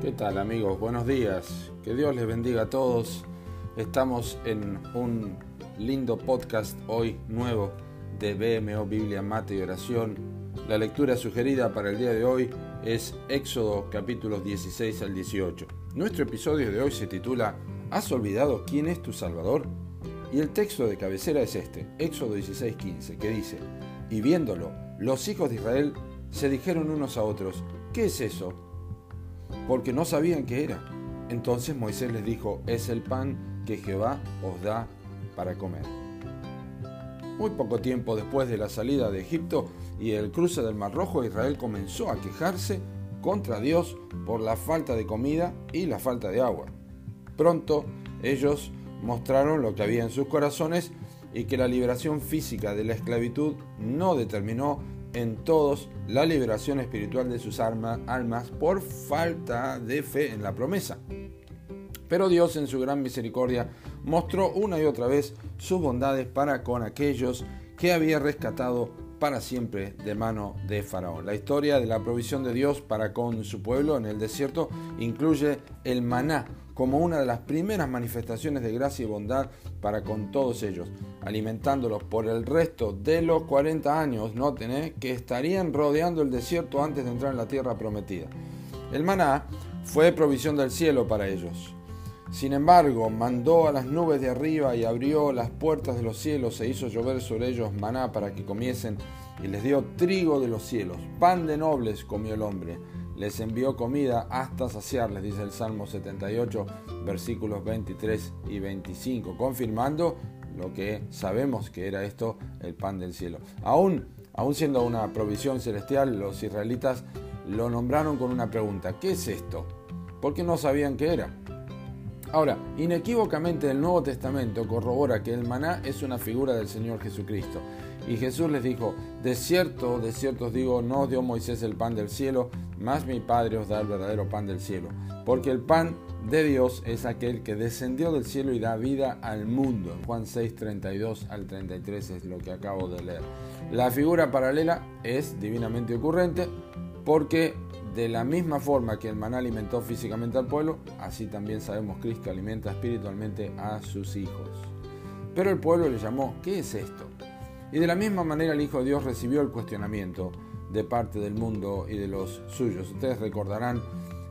¿Qué tal amigos? Buenos días. Que Dios les bendiga a todos. Estamos en un lindo podcast hoy nuevo de BMO Biblia, Mate y Oración. La lectura sugerida para el día de hoy es Éxodo capítulos 16 al 18. Nuestro episodio de hoy se titula ¿Has olvidado quién es tu Salvador? Y el texto de cabecera es este, Éxodo 16:15, que dice, Y viéndolo, los hijos de Israel se dijeron unos a otros, ¿qué es eso? Porque no sabían qué era. Entonces Moisés les dijo, es el pan que Jehová os da para comer. Muy poco tiempo después de la salida de Egipto y el cruce del Mar Rojo, Israel comenzó a quejarse contra Dios por la falta de comida y la falta de agua. Pronto ellos mostraron lo que había en sus corazones y que la liberación física de la esclavitud no determinó en todos la liberación espiritual de sus almas por falta de fe en la promesa. Pero Dios en su gran misericordia mostró una y otra vez sus bondades para con aquellos que había rescatado para siempre de mano de Faraón. La historia de la provisión de Dios para con su pueblo en el desierto incluye el maná como una de las primeras manifestaciones de gracia y bondad para con todos ellos, alimentándolos por el resto de los 40 años, noten, ¿eh? que estarían rodeando el desierto antes de entrar en la tierra prometida. El maná fue provisión del cielo para ellos. Sin embargo, mandó a las nubes de arriba y abrió las puertas de los cielos e hizo llover sobre ellos maná para que comiesen y les dio trigo de los cielos. Pan de nobles comió el hombre les envió comida hasta saciarles, dice el Salmo 78, versículos 23 y 25, confirmando lo que sabemos que era esto, el pan del cielo. Aún, aún siendo una provisión celestial, los israelitas lo nombraron con una pregunta, ¿qué es esto? Porque no sabían qué era. Ahora, inequívocamente el Nuevo Testamento corrobora que el maná es una figura del Señor Jesucristo. Y Jesús les dijo, de cierto, de cierto os digo, no os dio Moisés el pan del cielo, mas mi Padre os da el verdadero pan del cielo. Porque el pan de Dios es aquel que descendió del cielo y da vida al mundo. Juan 6, 32 al 33 es lo que acabo de leer. La figura paralela es divinamente ocurrente porque de la misma forma que el maná alimentó físicamente al pueblo, así también sabemos Cristo alimenta espiritualmente a sus hijos. Pero el pueblo le llamó, ¿qué es esto? Y de la misma manera el Hijo de Dios recibió el cuestionamiento de parte del mundo y de los suyos. Ustedes recordarán,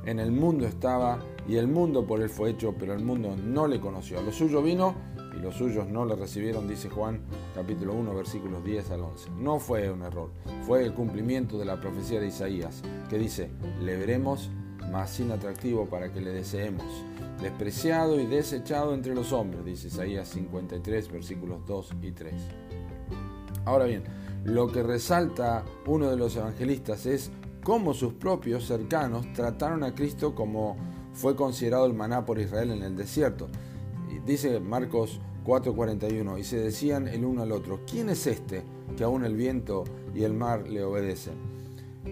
en el mundo estaba y el mundo por él fue hecho, pero el mundo no le conoció. A lo suyo vino y los suyos no le recibieron, dice Juan capítulo 1 versículos 10 al 11. No fue un error, fue el cumplimiento de la profecía de Isaías, que dice, le veremos, mas sin atractivo para que le deseemos. Despreciado y desechado entre los hombres, dice Isaías 53 versículos 2 y 3. Ahora bien, lo que resalta uno de los evangelistas es cómo sus propios cercanos trataron a Cristo como fue considerado el maná por Israel en el desierto. Dice Marcos 4:41, y se decían el uno al otro, ¿quién es este que aún el viento y el mar le obedecen?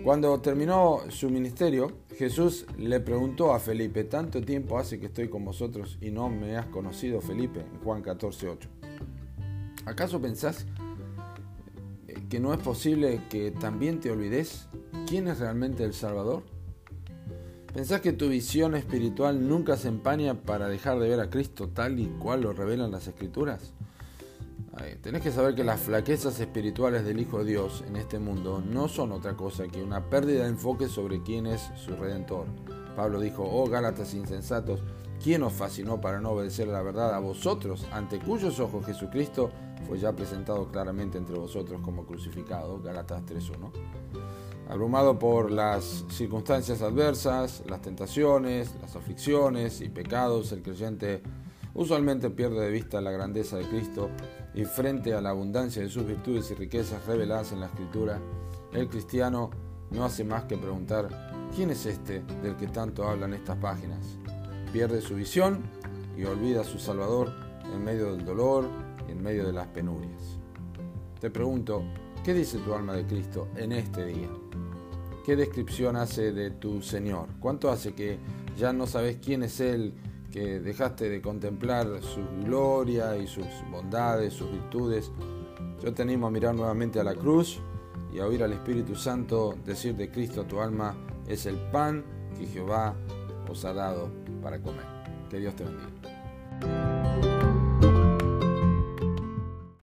Cuando terminó su ministerio, Jesús le preguntó a Felipe, ¿tanto tiempo hace que estoy con vosotros y no me has conocido, Felipe? En Juan 14:8. ¿Acaso pensás que no es posible que también te olvides quién es realmente el Salvador? ¿Pensás que tu visión espiritual nunca se empaña para dejar de ver a Cristo tal y cual lo revelan las Escrituras? tenés que saber que las flaquezas espirituales del Hijo de Dios en este mundo no son otra cosa que una pérdida de enfoque sobre quién es su Redentor. Pablo dijo, oh Gálatas insensatos, ¿quién os fascinó para no obedecer la verdad a vosotros, ante cuyos ojos Jesucristo fue ya presentado claramente entre vosotros como crucificado, Galatas 3.1. Abrumado por las circunstancias adversas, las tentaciones, las aflicciones y pecados, el creyente usualmente pierde de vista la grandeza de Cristo y frente a la abundancia de sus virtudes y riquezas reveladas en la Escritura, el cristiano no hace más que preguntar, ¿quién es este del que tanto hablan estas páginas? Pierde su visión y olvida a su Salvador en medio del dolor, en medio de las penurias. Te pregunto, ¿qué dice tu alma de Cristo en este día? ¿Qué descripción hace de tu Señor? ¿Cuánto hace que ya no sabes quién es Él, que dejaste de contemplar su gloria y sus bondades, sus virtudes? Yo te animo a mirar nuevamente a la cruz y a oír al Espíritu Santo decir de Cristo a tu alma, es el pan que Jehová os ha dado para comer. Que Dios te bendiga.